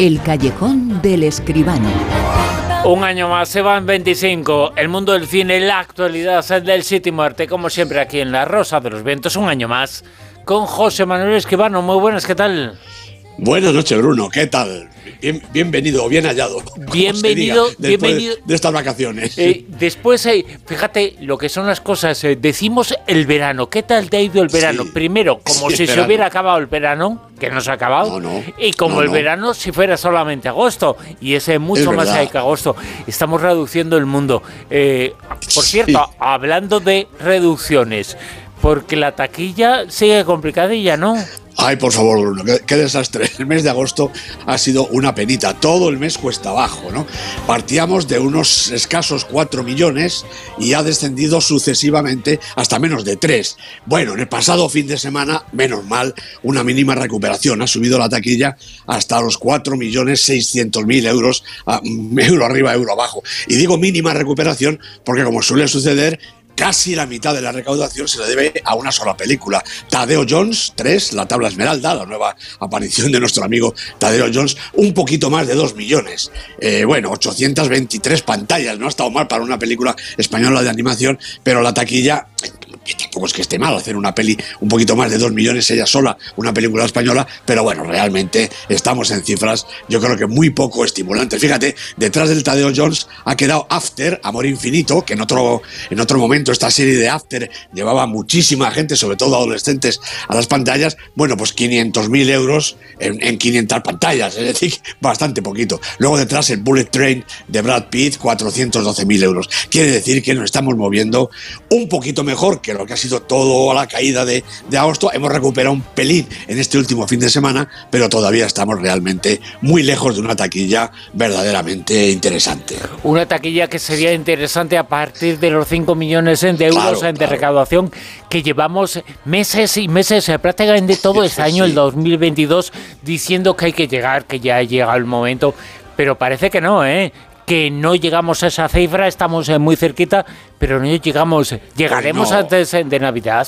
El callejón del escribano. Un año más, se van 25. El mundo del cine, la actualidad del City Muerte, como siempre aquí en La Rosa de los Vientos, un año más, con José Manuel Escribano. Muy buenas, ¿qué tal? Buenas noches, Bruno. ¿Qué tal? bienvenido, bien hallado. Bienvenido, bienvenido. De estas vacaciones. Eh, después, eh, fíjate lo que son las cosas. Eh, decimos el verano. ¿Qué tal te ha ido el verano? Primero, como si se hubiera acabado el verano, que no se ha acabado. Y como el verano si fuera solamente agosto. Y ese mucho más hay que agosto. Estamos reduciendo el mundo. por cierto, hablando de reducciones, porque la taquilla sigue complicadilla, ¿no? Ay, por favor, Bruno, qué, desastre. El mes de agosto ha sido una penita. Todo el mes cuesta abajo, ¿no? Partíamos de unos escasos 4 millones y ha descendido sucesivamente hasta menos de 3. Bueno, en el pasado fin de semana, menos mal, una mínima recuperación. Ha subido la taquilla hasta los 4 millones 600 mil euros, euro arriba, euro abajo. Y digo mínima recuperación porque, como suele suceder, casi la mitad de la recaudación se le debe a una sola película. Tadeo Jones 3, La Tabla Esmeralda, la nueva aparición de nuestro amigo Tadeo Jones, un poquito más de 2 millones. Eh, bueno, 823 pantallas, no ha estado mal para una película española de animación, pero la taquilla que tampoco es que esté mal hacer una peli un poquito más de 2 millones ella sola, una película española, pero bueno, realmente estamos en cifras yo creo que muy poco estimulantes. Fíjate, detrás del Tadeo Jones ha quedado After, Amor Infinito, que en otro, en otro momento esta serie de After llevaba muchísima gente, sobre todo adolescentes, a las pantallas. Bueno, pues 500.000 euros en, en 500 pantallas, es decir, bastante poquito. Luego detrás el Bullet Train de Brad Pitt, 412.000 euros. Quiere decir que nos estamos moviendo un poquito mejor que lo que ha sido todo a la caída de, de agosto. Hemos recuperado un pelín en este último fin de semana, pero todavía estamos realmente muy lejos de una taquilla verdaderamente interesante. Una taquilla que sería interesante a partir de los 5 millones de euros de recaudación que llevamos meses y meses, eh, prácticamente todo este año, el 2022, diciendo que hay que llegar, que ya ha llegado el momento pero parece que no, ¿eh? Que no llegamos a esa cifra, estamos eh, muy cerquita, pero no llegamos, llegaremos antes de Navidad.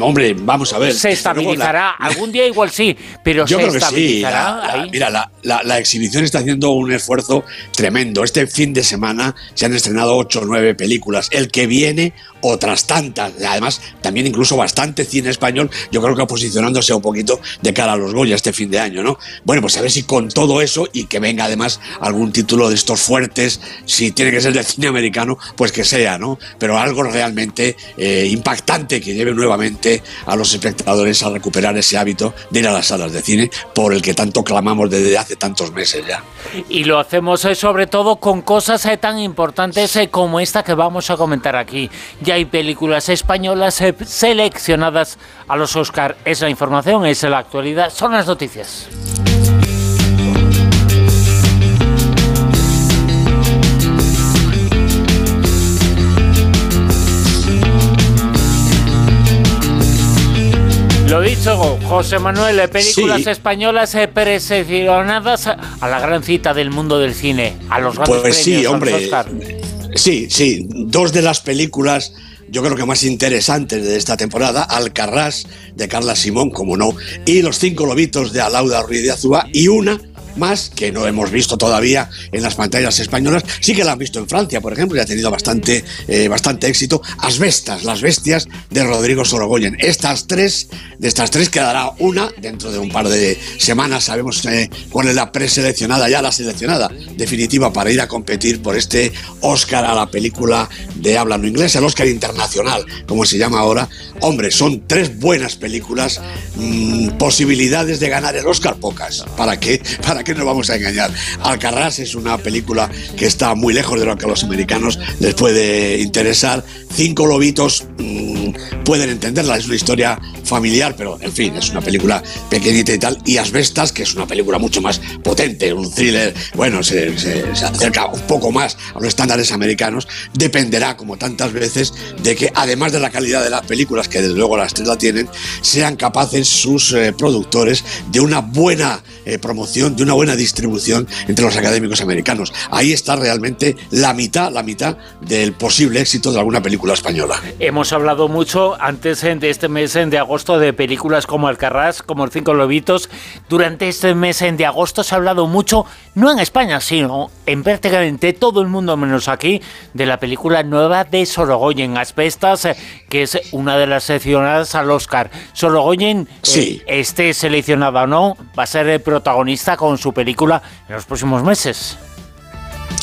Hombre, vamos a ver. Se estabilizará. Algún día igual sí, pero Yo se creo que estabilizará. Sí. mira, la, exhibición está haciendo un esfuerzo tremendo. Este fin de semana se han estrenado ocho o nueve películas. El que viene, otras tantas. Además, también incluso bastante cine español, yo creo que posicionándose un poquito de cara a los Goya este fin de año, ¿no? Bueno, pues a ver si con todo eso y que venga además algún título de estos fuertes, si tiene que ser de cine americano, pues que sea, ¿no? Pero algo realmente eh, impactante que lleve nuevamente a los espectadores a recuperar ese hábito de ir a las salas de cine por el que tanto clamamos desde hace tantos meses ya. Y lo hacemos eh, sobre todo con cosas eh, tan importantes como esta que vamos a comentar aquí ya hay películas españolas eh, seleccionadas a los Oscar. Esa información es la actualidad, son las noticias. Lo dicho, José Manuel, eh, películas españolas eh, preseleccionadas a la gran cita del mundo del cine, a los grandes pues premios, sí, hombre. Oscar. Sí, sí, dos de las películas yo creo que más interesantes de esta temporada, Alcarrás de Carla Simón, como no, y Los cinco lobitos de Alauda Ruiz de Azúa, y una más que no hemos visto todavía en las pantallas españolas. Sí que la han visto en Francia, por ejemplo, y ha tenido bastante, eh, bastante éxito. Asbestas, las bestias de Rodrigo Sorogoyen. Estas tres, de estas tres quedará una dentro de un par de semanas. Sabemos eh, cuál es la preseleccionada, ya la seleccionada definitiva para ir a competir por este Oscar a la película de habla no inglés, el Oscar internacional, como se llama ahora. Hombre, son tres buenas películas, mm, posibilidades de ganar el Oscar pocas. ¿Para qué? ¿Para qué nos vamos a engañar? Alcarrás es una película que está muy lejos de lo que a los americanos les puede interesar. Cinco lobitos mm, pueden entenderla, es una historia familiar, pero en fin, es una película pequeñita y tal. Y Asbestas, que es una película mucho más potente, un thriller, bueno, se, acerca un poco más a los estándares americanos, dependerá, como tantas veces, de que además de la calidad de las películas, que desde luego las tres la tienen, sean capaces sus eh, productores de una buena eh, promoción, de una buena distribución entre los académicos americanos. Ahí está realmente la mitad, la mitad del posible éxito de alguna película española. Hemos hablado mucho antes de este mes de agosto de películas como Alcarrás, como El Cinco Lobitos. Durante este mes de agosto se ha hablado mucho, no en España, sino en prácticamente todo el mundo menos aquí, de la película nueva de Sorogoyen, Asbestas, eh, que es una de las seleccionadas al Oscar. Sorogoyen, sí. Eh, esté seleccionada o no, va a ser el protagonista con su película en los próximos meses.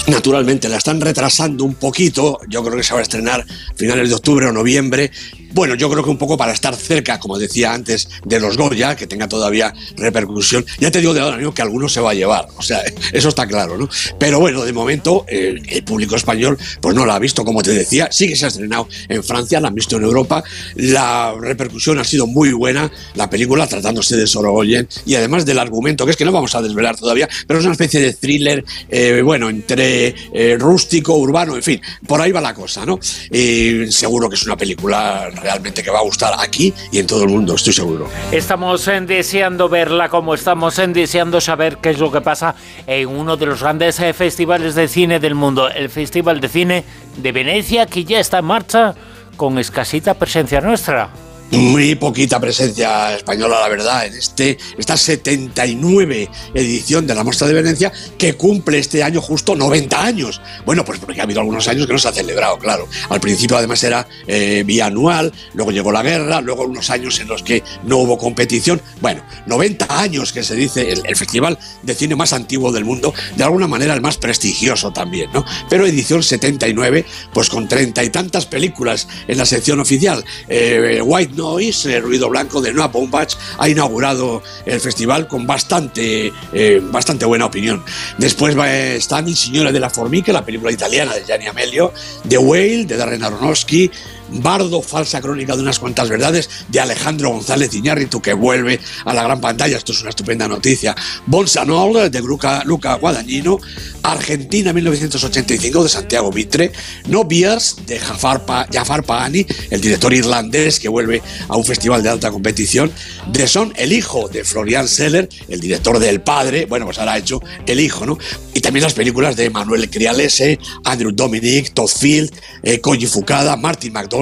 Naturalmente, la están retrasando un poquito. Yo creo que se va a estrenar a finales de octubre o noviembre. Bueno, yo creo que un poco para estar cerca, como decía antes, de los Goya, que tenga todavía repercusión. Ya te digo de ahora que alguno se va a llevar, o sea, eso está claro, ¿no? Pero bueno, de momento el, público español pues no la ha visto, como te decía, sí que se ha estrenado en Francia, la han visto en Europa, la repercusión ha sido muy buena, la película tratándose de Sorogoyen y además del argumento, que es que no vamos a desvelar todavía, pero es una especie de thriller, eh, bueno, entre eh, rústico, urbano, en fin, por ahí va la cosa, ¿no? Seguro que es una película realmente que va a gustar aquí y en todo el mundo, estoy seguro. Estamos en deseando verla como estamos en deseando saber qué es lo que pasa en uno de los grandes eh, festivales de cine del mundo, el Festival de Cine de Venecia, que ya está en marcha con escasita presencia nuestra muy poquita presencia española, la verdad, en este, esta 79 edición de la Mostra de Venecia, que cumple este año justo 90 años. Bueno, pues porque ha habido algunos años que no se ha celebrado, claro. Al principio además era eh, bianual, luego llegó la guerra, luego unos años en los que no hubo competición. Bueno, 90 años que se dice el, festival de cine más antiguo del mundo, de alguna manera el más prestigioso también, ¿no? Pero edición 79, pues con treinta y tantas películas en la sección oficial. Eh, White Noise, el ruido blanco de Noah Baumbach, ha inaugurado el festival con bastante, eh, bastante buena opinión. Después va, está Mi Signore de la Formica, la película italiana de Gianni Amelio, The Whale de Darren Aronofsky, Bardo, falsa crónica de unas cuantas verdades, de Alejandro González Iñárritu, que vuelve a la gran pantalla. Esto es una estupenda noticia. Bonsanol, de Luca, Luca Guadagnino. Argentina, 1985, de Santiago Mitre. No Beers, de Jafar, pa, Jafar Pahani, el director irlandés que vuelve a un festival de alta competición. The Son, el hijo de Florian Seller, el director del padre. Bueno, pues ahora ha hecho el hijo, ¿no? Y también las películas de Manuel Crialese, Andrew Dominic, Todd Field, eh, Koji Fukada, Martin McDonald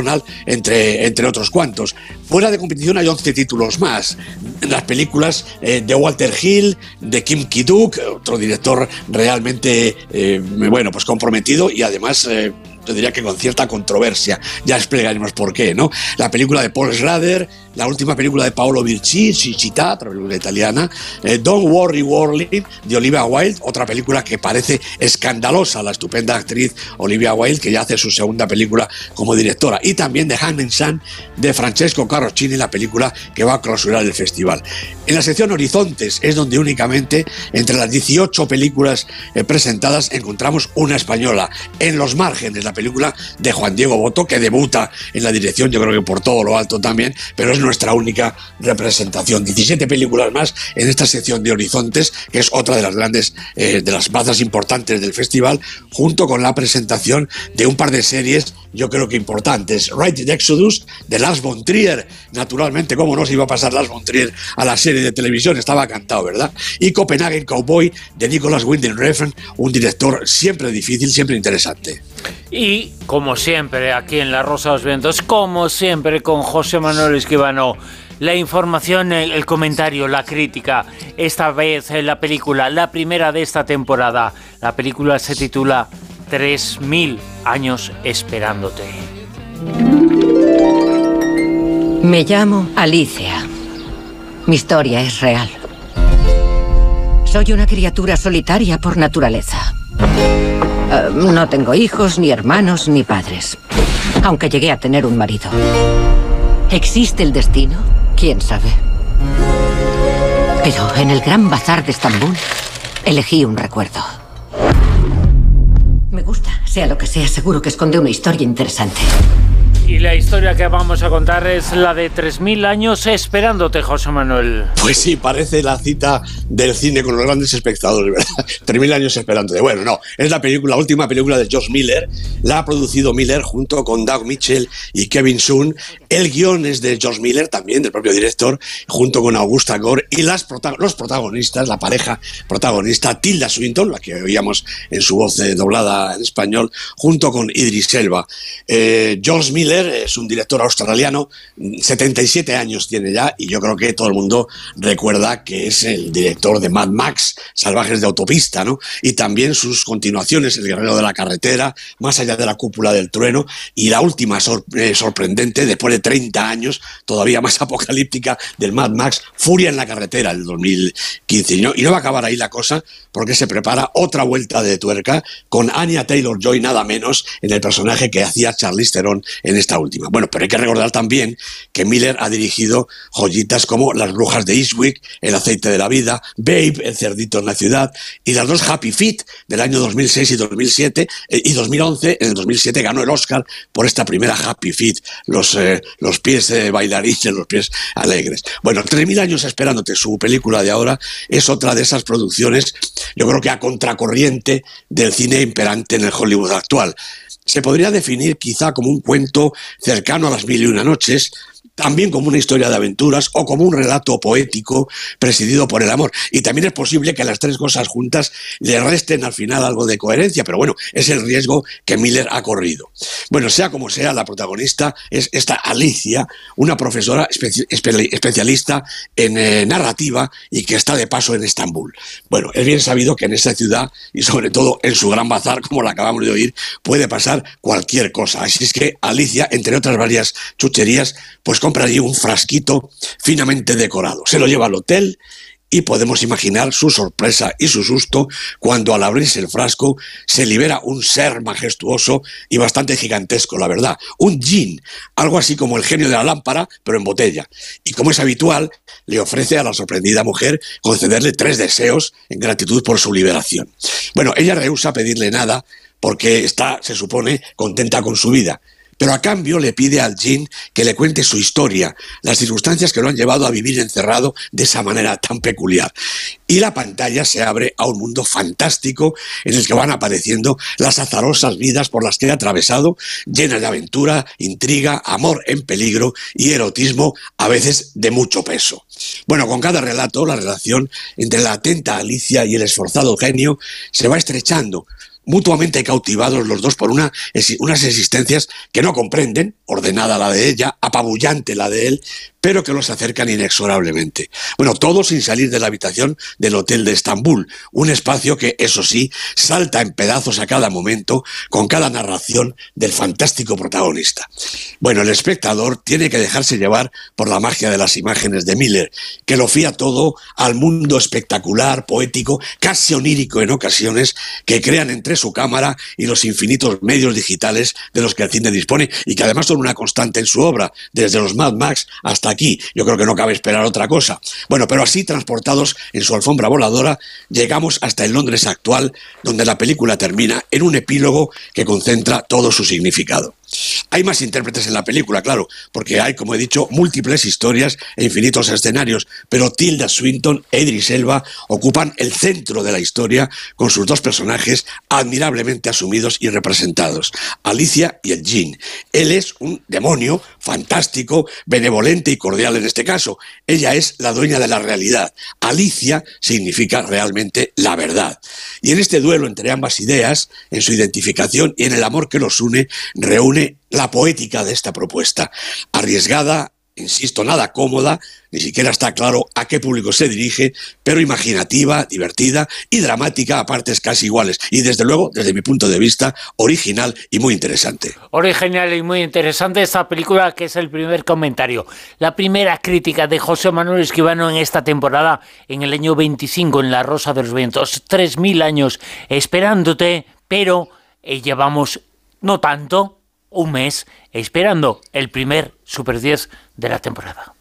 entre, entre otros cuantos. Fuera de competición hay 11 títulos más. Las películas eh, de Walter Hill, de Kim Ki-duk, otro director realmente, eh, bueno, pues comprometido y además... Eh, yo diría que con cierta controversia. Ya explicaremos por qué, ¿no? La película de Paul Schrader, la última película de Paolo Virci, Cicita, otra película italiana, eh, Don't Worry Worley, de Olivia Wilde, otra película que parece escandalosa, la estupenda actriz Olivia Wilde, que ya hace su segunda película como directora, y también de Hand Sun, de Francesco Carroccini, la película que va a clausurar el festival. En la sección Horizontes es donde únicamente entre las 18 películas eh, presentadas encontramos una española. En los márgenes, la película de Juan Diego Boto, que debuta en la dirección, yo creo que por todo lo alto también, pero es nuestra única representación. 17 películas más en esta sección de Horizontes, que es otra de las grandes, eh, de las bazas importantes del festival, junto con la presentación de un par de series, yo creo que importantes. Right Exodus, de Lars von Trier, naturalmente, ¿cómo no se iba a pasar Lars von Trier a la serie de televisión? Estaba cantado, ¿verdad? Y Copenhagen Cowboy, de Nicholas Winding Refn, un director siempre difícil, siempre interesante. Y como siempre, aquí en La Rosa de los Vientos, como siempre, con José Manuel La información, el comentario, la crítica. Esta vez en la película, la primera de esta temporada. La película se titula 3000 años esperándote. Me llamo Alicia. Mi historia es real. Soy una criatura solitaria por naturaleza. Eh, no tengo hijos, ni hermanos, ni padres. Aunque llegué a tener un marido. ¿Existe el destino? ¿Quién sabe? Pero en el gran bazar de Estambul elegí un recuerdo. Me gusta, sea lo que sea, seguro que esconde una historia interesante. Y la historia que vamos a contar es la de 3.000 años esperándote, José Manuel. Pues sí, parece la cita del cine con los grandes espectadores, ¿verdad? 3.000 años esperándote. Bueno, no, es la película, la última película de George Miller. La ha producido Miller junto con Doug Mitchell y Kevin Sun. El guion es de George Miller, también del propio director, junto con Augusta Gore. Y los protagonistas, la pareja protagonista, Tilda Swinton, la que oíamos en su voz eh, doblada en español, junto con Idris Elba. Eh, Miller es un director australiano, 77 años tiene ya, y yo creo que todo el mundo recuerda que es el director de Mad Max, Salvajes de Autopista, ¿no? Y también sus continuaciones, El Guerrero de la Carretera, Más allá de la cúpula del trueno, y la última eh, sorprendente, después de 30 años, todavía más apocalíptica, del Mad Max, Furia en la Carretera, del 2015. Y no, y no va a acabar ahí la cosa, porque se prepara otra vuelta de tuerca con Anya Taylor-Joy, nada menos, en el personaje que hacía Charlize Theron en esta última. Bueno, pero hay que recordar también que Miller ha dirigido joyitas como Las brujas de Eastwick, El aceite de la vida, Babe, El cerdito en la ciudad, y las dos Happy Feet del año 2006 y 2007, eh, y 2011, en el 2007 ganó el Oscar por esta primera Happy Feet, los, eh, los pies de bailarines, los pies alegres. Bueno, 3.000 años esperándote, su película de ahora es otra de esas producciones, yo creo que a contracorriente del cine imperante en el Hollywood actual se podría definir quizá como un cuento cercano a las mil y una noches, también como una historia de aventuras o como un relato poético presidido por el amor. Y también es posible que las tres cosas juntas le resten al final algo de coherencia, pero bueno, es el riesgo que Miller ha corrido. Bueno, sea como sea, la protagonista es esta Alicia, una profesora especialista en eh, narrativa y que está de paso en Estambul. Bueno, es bien sabido que en esta ciudad y sobre todo en su gran bazar, como la acabamos de oír, puede pasar cualquier cosa. Así es que Alicia, entre otras varias chucherías, pues compra allí un frasquito finamente decorado. Se lo lleva al hotel y podemos imaginar su sorpresa y su susto cuando al abrirse el frasco se libera un ser majestuoso y bastante gigantesco, la verdad, un jin, algo así como el genio de la lámpara, pero en botella. Y como es habitual, le ofrece a la sorprendida mujer concederle tres deseos en gratitud por su liberación. Bueno, ella rehúsa pedirle nada porque está, se supone, contenta con su vida pero a cambio le pide al Jin que le cuente su historia, las circunstancias que lo han llevado a vivir encerrado de esa manera tan peculiar. Y la pantalla se abre a un mundo fantástico en el que van apareciendo las azarosas vidas por las que ha atravesado, llenas de aventura, intriga, amor en peligro y erotismo a veces de mucho peso. Bueno, con cada relato la relación entre la atenta Alicia y el esforzado genio se va estrechando, mutuamente cautivados los dos por una, unas existencias que no comprenden, ordenada la de ella, apabullante la de él, pero que los acercan inexorablemente. Bueno, todo sin salir de la habitación del Hotel de Estambul, un espacio que, eso sí, salta en pedazos a cada momento con cada narración del fantástico protagonista. Bueno, el espectador tiene que dejarse llevar por la magia de las imágenes de Miller, que lo fía todo al mundo espectacular, poético, casi onírico en ocasiones, que crean entre su cámara y los infinitos medios digitales de los que el cine dispone y que además son una constante en su obra, desde los Mad Max hasta aquí. Yo creo que no cabe esperar otra cosa. Bueno, pero así transportados en su alfombra voladora, llegamos hasta el Londres actual, donde la película termina en un epílogo que concentra todo su significado. Hay más intérpretes en la película, claro, porque hay, como he dicho, múltiples historias e infinitos escenarios, pero Tilda Swinton e Idris Elba ocupan el centro de la historia con sus dos personajes admirablemente asumidos y representados, Alicia y el Jean. Él es un demonio fantástico, benevolente y cordial en este caso. Ella es la dueña de la realidad. Alicia significa realmente la verdad. Y en este duelo entre ambas ideas, en su identificación y en el amor que los une, reúne la poética de esta propuesta, arriesgada, insisto, nada cómoda, ni siquiera está claro a qué público se dirige, pero imaginativa, divertida y dramática a partes casi iguales. Y desde luego, desde mi punto de vista, original y muy interesante. Original y muy interesante esta película que es el primer comentario. La primera crítica de José Manuel Esquivano en esta temporada, en el año 25, en La Rosa de los Vientos. 3.000 años esperándote, pero eh, llevamos no tanto, un mes esperando el primer Super 10 de la temporada.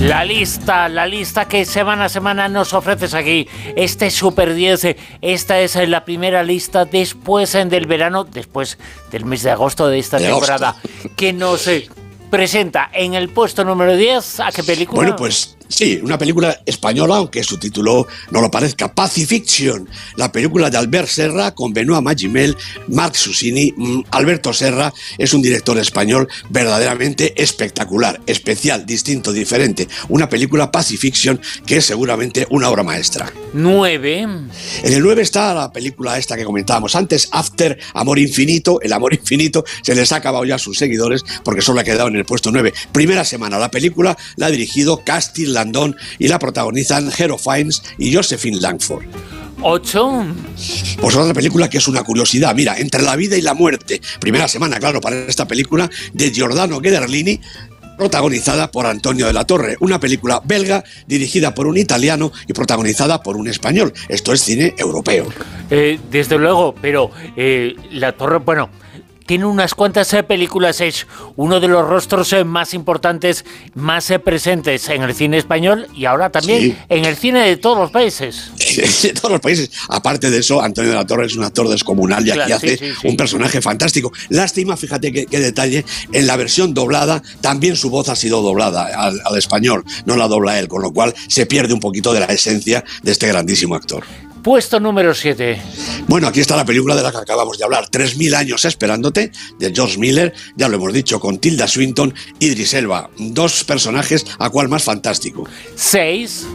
La lista, la lista que semana a semana nos ofreces aquí. Este Super 10, esta es la primera lista después del verano, después del mes de agosto de esta temporada, que nos eh, presenta en el puesto número 10 a qué película. Bueno, pues Sí, una película española, aunque su título no lo parezca. Pacifiction, la película de Albert Serra con Benoît Magimel, Marc Susini. Mm, Alberto Serra es un director español verdaderamente espectacular, especial, distinto, diferente. Una película Pacifiction que es seguramente una obra maestra. 9. En el 9 está la película esta que comentábamos antes, After, Amor Infinito. El Amor Infinito se les ha acabado ya a sus seguidores porque solo ha quedado en el puesto 9. Primera semana, la película la ha dirigido Castil Landon y la protagonizan Hero Fiennes y Josephine Langford. 8. Pues otra película que es una curiosidad. Mira, Entre la vida y la muerte. Primera semana, claro, para esta película de Giordano Ghederlini, protagonizada por Antonio de la Torre, una película belga dirigida por un italiano y protagonizada por un español. Esto es cine europeo. Eh, desde luego, pero eh, la Torre, bueno, tiene unas cuantas eh, películas, es uno de los rostros eh, más importantes, más eh, presentes en el cine español y ahora también en el cine de todos los países. De todos los países. Aparte de eso, Antonio de la Torre es un actor descomunal y aquí hace un personaje fantástico. Lástima, fíjate qué, detalle, en la versión doblada también su voz ha sido doblada al, al español, no la dobla él, con lo cual se pierde un poquito de la esencia de este grandísimo actor. Puesto número 7. Bueno, aquí está la película de la que acabamos de hablar, 3.000 años esperándote, de George Miller, ya lo hemos dicho, con Tilda Swinton y Idris Elba, dos personajes a cual más fantástico. 6.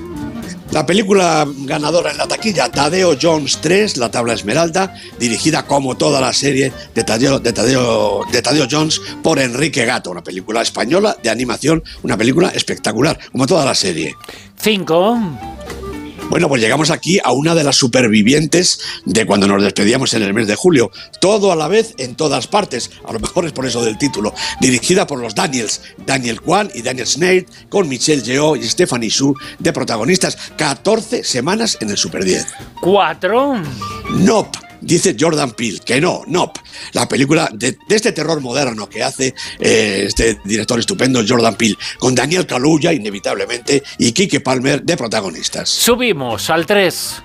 La película ganadora en la taquilla, Tadeo Jones 3, La Tabla Esmeralda, dirigida como toda la serie de Tadeo, de Tadeo, de Tadeo Jones por Enrique Gato, una película española de animación, una película espectacular, como toda la serie. 5. Bueno, pues llegamos aquí a una de las supervivientes de cuando nos despedíamos en el mes de julio. Todo a la vez en todas partes. A lo mejor es por eso del título. Dirigida por los Daniels, Daniel Kwan y Daniel Snade, con Michelle Yeoh y Stephanie Su de protagonistas. 14 semanas en el Super 10. 4. Nope dice Jordan Peele, que no, no. La película de, este terror moderno que hace eh, este director estupendo, Jordan Peele, con Daniel Kaluuya, inevitablemente, y Kike Palmer de protagonistas. Subimos al 3.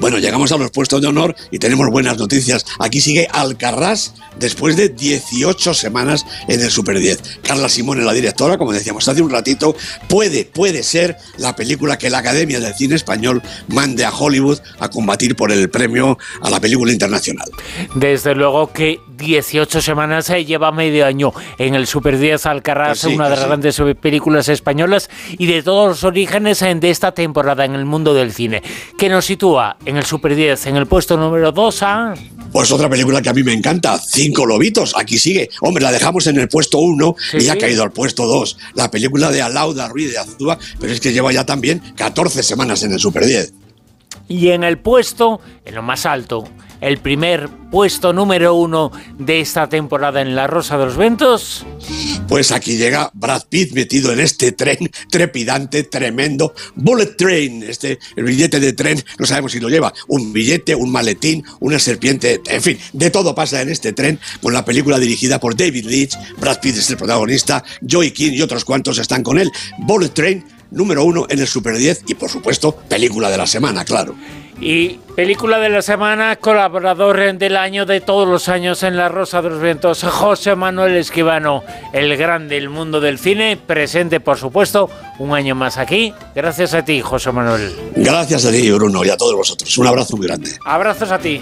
Bueno, llegamos a los puestos de honor y tenemos buenas noticias. Aquí sigue Alcarrás después de 18 semanas en el Super 10. Carla Simone, la directora, como decíamos hace un ratito, puede, puede ser la película que la Academia del Cine Español mande a Hollywood a combatir por el premio a la película internacional. Desde luego que 18 semanas se lleva medio año en el Super 10 Alcarrás, pues una de las grandes películas españolas y de todos los orígenes de esta temporada en el mundo del cine, que nos sitúa en el Super 10, en el puesto número 2 a... Pues otra película que a mí me encanta, Cinco Lobitos, aquí sigue. Hombre, la dejamos en el puesto 1 y ha caído al puesto 2. La película de Alauda Ruiz de Azúa, pero es que lleva ya también 14 semanas en el Super 10. Y en el puesto, en lo más alto, el primer puesto número uno de esta temporada en La Rosa de los Ventos? Pues aquí llega Brad Pitt metido en este tren trepidante, tremendo, Bullet Train, este, el billete de tren, no sabemos si lo lleva, un billete, un maletín, una serpiente, en fin, de todo pasa en este tren, con la película dirigida por David Leitch, Brad Pitt es el protagonista, Joey King y otros cuantos están con él. Bullet Train, número uno en el Super 10 y por supuesto, película de la semana, claro. Y película de la semana, colaborador del año de todos los años en La Rosa de los Vientos, José Manuel Esquivano, el grande del mundo del cine, presente por supuesto un año más aquí. Gracias a ti, José Manuel. Gracias a ti, Bruno, y a todos vosotros. Un abrazo muy grande. Abrazos a ti.